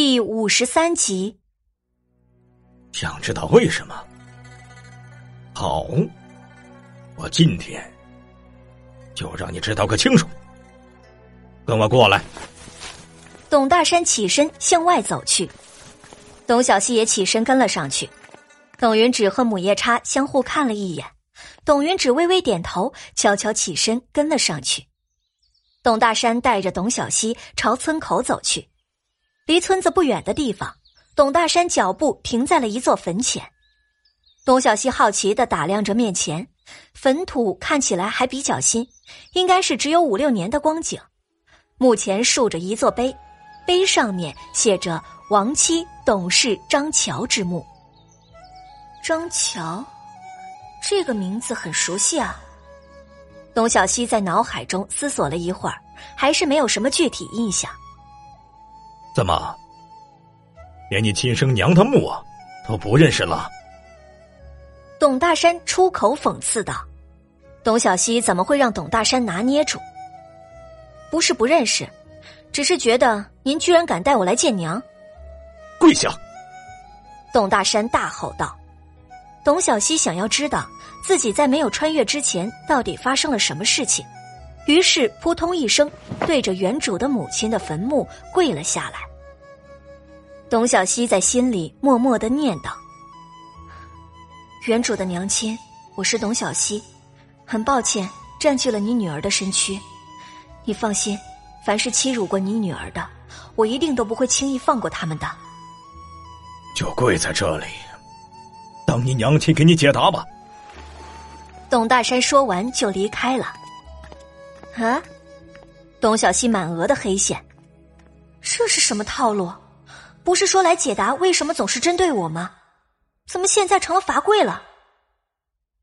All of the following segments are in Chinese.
第五十三集。想知道为什么？好，我今天就让你知道个清楚。跟我过来。董大山起身向外走去，董小希也起身跟了上去。董云芷和母夜叉相互看了一眼，董云芷微微点头，悄悄起身跟了上去。董大山带着董小希朝村口走去，离村子不远的地方，董大山脚步停在了一座坟前。董小希好奇的打量着面前，坟土看起来还比较新，应该是只有五六年的光景。墓前竖着一座碑，碑上面写着“亡妻董氏张乔之墓”。张乔，这个名字很熟悉啊。董小希在脑海中思索了一会儿，还是没有什么具体印象。怎么，连你亲生娘的墓啊都不认识了？董大山出口讽刺道：“董小希怎么会让董大山拿捏住？不是不认识，只是觉得您居然敢带我来见娘。”跪下！董大山大吼道。董小希想要知道自己在没有穿越之前到底发生了什么事情，于是扑通一声对着原主的母亲的坟墓跪了下来。董小希在心里默默的念叨：“原主的娘亲，我是董小希，很抱歉占据了你女儿的身躯。你放心，凡是欺辱过你女儿的，我一定都不会轻易放过他们的。”就跪在这里。当你娘亲给你解答吧。董大山说完就离开了。啊！董小希满额的黑线，这是什么套路？不是说来解答为什么总是针对我吗？怎么现在成了罚跪了？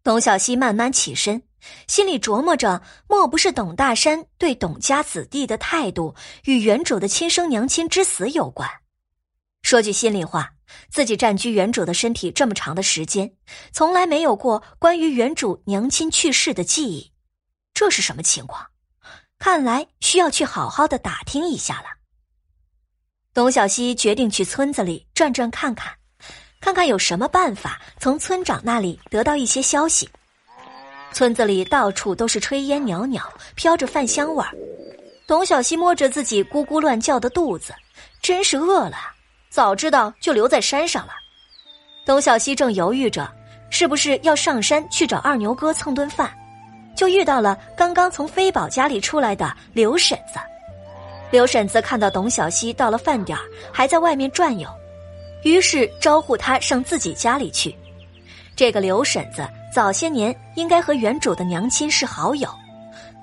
董小希慢慢起身，心里琢磨着：莫不是董大山对董家子弟的态度与原主的亲生娘亲之死有关？说句心里话。自己占据原主的身体这么长的时间，从来没有过关于原主娘亲去世的记忆，这是什么情况？看来需要去好好的打听一下了。董小希决定去村子里转转看看，看看有什么办法从村长那里得到一些消息。村子里到处都是炊烟袅袅，飘着饭香味儿。董小希摸着自己咕咕乱叫的肚子，真是饿了。早知道就留在山上了。董小希正犹豫着，是不是要上山去找二牛哥蹭顿饭，就遇到了刚刚从飞宝家里出来的刘婶子。刘婶子看到董小希到了饭点还在外面转悠，于是招呼他上自己家里去。这个刘婶子早些年应该和原主的娘亲是好友，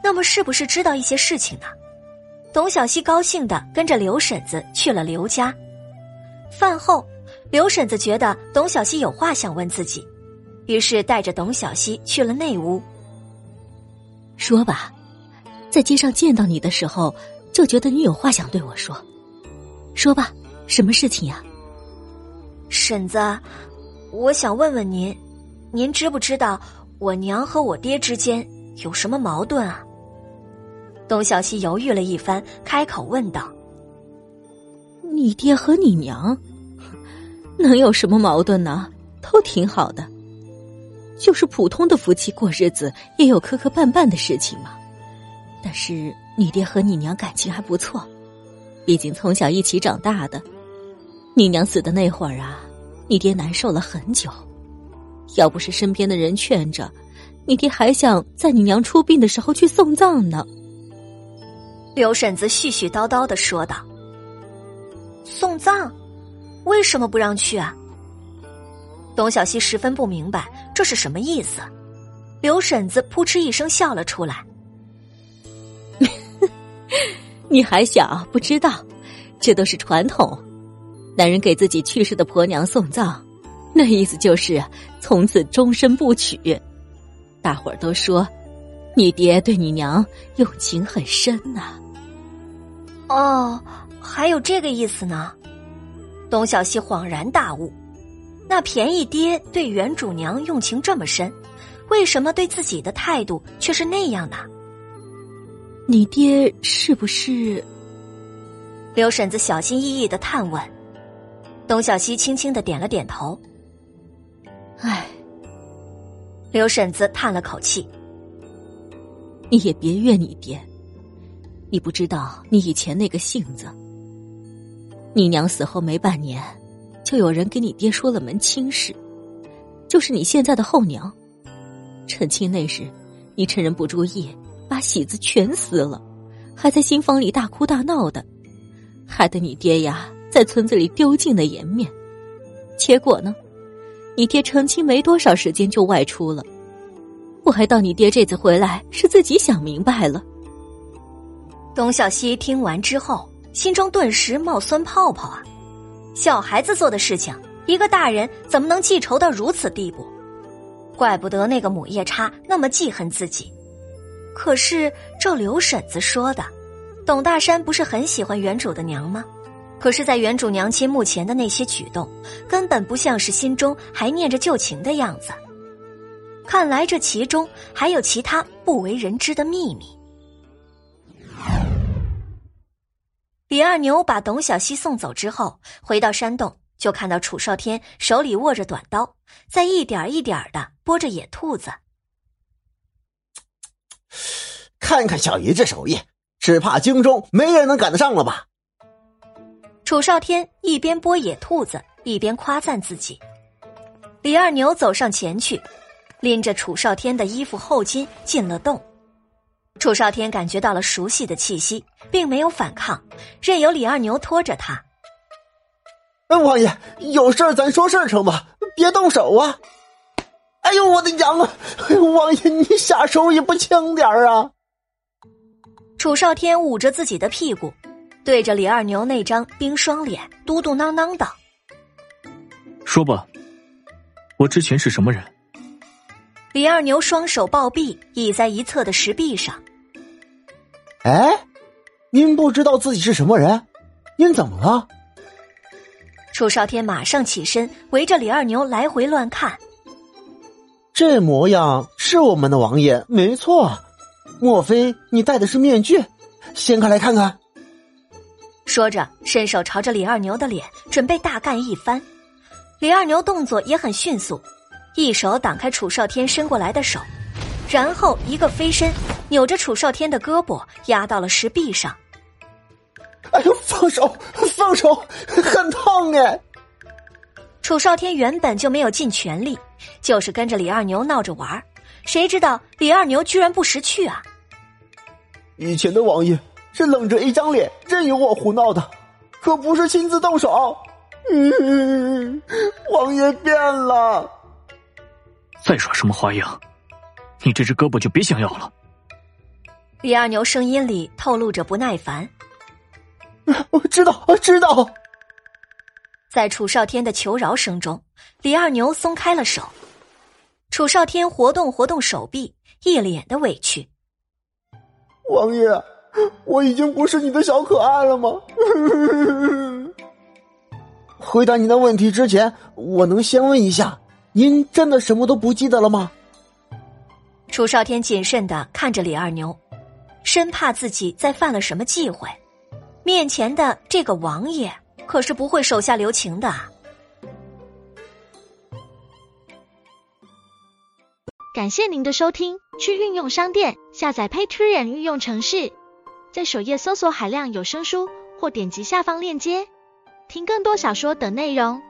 那么是不是知道一些事情呢？董小希高兴的跟着刘婶子去了刘家。饭后，刘婶子觉得董小希有话想问自己，于是带着董小希去了内屋。说吧，在街上见到你的时候，就觉得你有话想对我说。说吧，什么事情呀？婶子，我想问问您，您知不知道我娘和我爹之间有什么矛盾啊？董小希犹豫了一番，开口问道。你爹和你娘，能有什么矛盾呢？都挺好的，就是普通的夫妻过日子，也有磕磕绊绊的事情嘛。但是你爹和你娘感情还不错，毕竟从小一起长大的。你娘死的那会儿啊，你爹难受了很久，要不是身边的人劝着，你爹还想在你娘出殡的时候去送葬呢。刘婶子絮絮叨叨的说道。送葬，为什么不让去啊？董小希十分不明白这是什么意思。刘婶子扑哧一声笑了出来：“你还小，不知道，这都是传统。男人给自己去世的婆娘送葬，那意思就是从此终身不娶。大伙儿都说，你爹对你娘用情很深呐。”哦。还有这个意思呢，董小希恍然大悟。那便宜爹对原主娘用情这么深，为什么对自己的态度却是那样呢？你爹是不是？刘婶子小心翼翼的探问，董小希轻轻的点了点头。唉，刘婶子叹了口气：“你也别怨你爹，你不知道你以前那个性子。你娘死后没半年，就有人给你爹说了门亲事，就是你现在的后娘。成亲那时，你趁人不注意，把喜子全撕了，还在新房里大哭大闹的，害得你爹呀在村子里丢尽了颜面。结果呢？”你爹成亲没多少时间就外出了，我还当你爹这次回来是自己想明白了。董小希听完之后，心中顿时冒酸泡泡啊！小孩子做的事情，一个大人怎么能记仇到如此地步？怪不得那个母夜叉那么记恨自己。可是照刘婶子说的，董大山不是很喜欢原主的娘吗？可是，在原主娘亲目前的那些举动，根本不像是心中还念着旧情的样子。看来这其中还有其他不为人知的秘密。李二牛把董小西送走之后，回到山洞，就看到楚少天手里握着短刀，在一点一点的剥着野兔子。看看小姨这手艺，只怕京中没人能赶得上了吧？楚少天一边剥野兔子，一边夸赞自己。李二牛走上前去，拎着楚少天的衣服后襟进了洞。楚少天感觉到了熟悉的气息，并没有反抗，任由李二牛拖着他。王爷，有事咱说事成吧，别动手啊！哎呦，我的娘啊！王爷，你下手也不轻点啊！楚少天捂着自己的屁股。对着李二牛那张冰霜脸，嘟嘟囔囔道：“说吧，我之前是什么人？”李二牛双手抱臂，倚在一侧的石壁上。哎，您不知道自己是什么人？您怎么了？楚少天马上起身，围着李二牛来回乱看。这模样是我们的王爷，没错。莫非你戴的是面具？掀开来看看。说着，伸手朝着李二牛的脸准备大干一番。李二牛动作也很迅速，一手挡开楚少天伸过来的手，然后一个飞身，扭着楚少天的胳膊压到了石壁上。哎呦，放手，放手，很痛哎！楚少天原本就没有尽全力，就是跟着李二牛闹着玩谁知道李二牛居然不识趣啊！以前的王爷。是冷着一张脸任由我胡闹的，可不是亲自动手。嗯，王爷变了。再耍什么花样，你这只胳膊就别想要了。李二牛声音里透露着不耐烦。我知道，我知道。在楚少天的求饶声中，李二牛松开了手。楚少天活动活动手臂，一脸的委屈。王爷。我已经不是你的小可爱了吗？回答您的问题之前，我能先问一下，您真的什么都不记得了吗？楚少天谨慎的看着李二牛，生怕自己再犯了什么忌讳。面前的这个王爷可是不会手下留情的。感谢您的收听，去运用商店下载 Patreon 运用城市。在首页搜索海量有声书，或点击下方链接听更多小说等内容。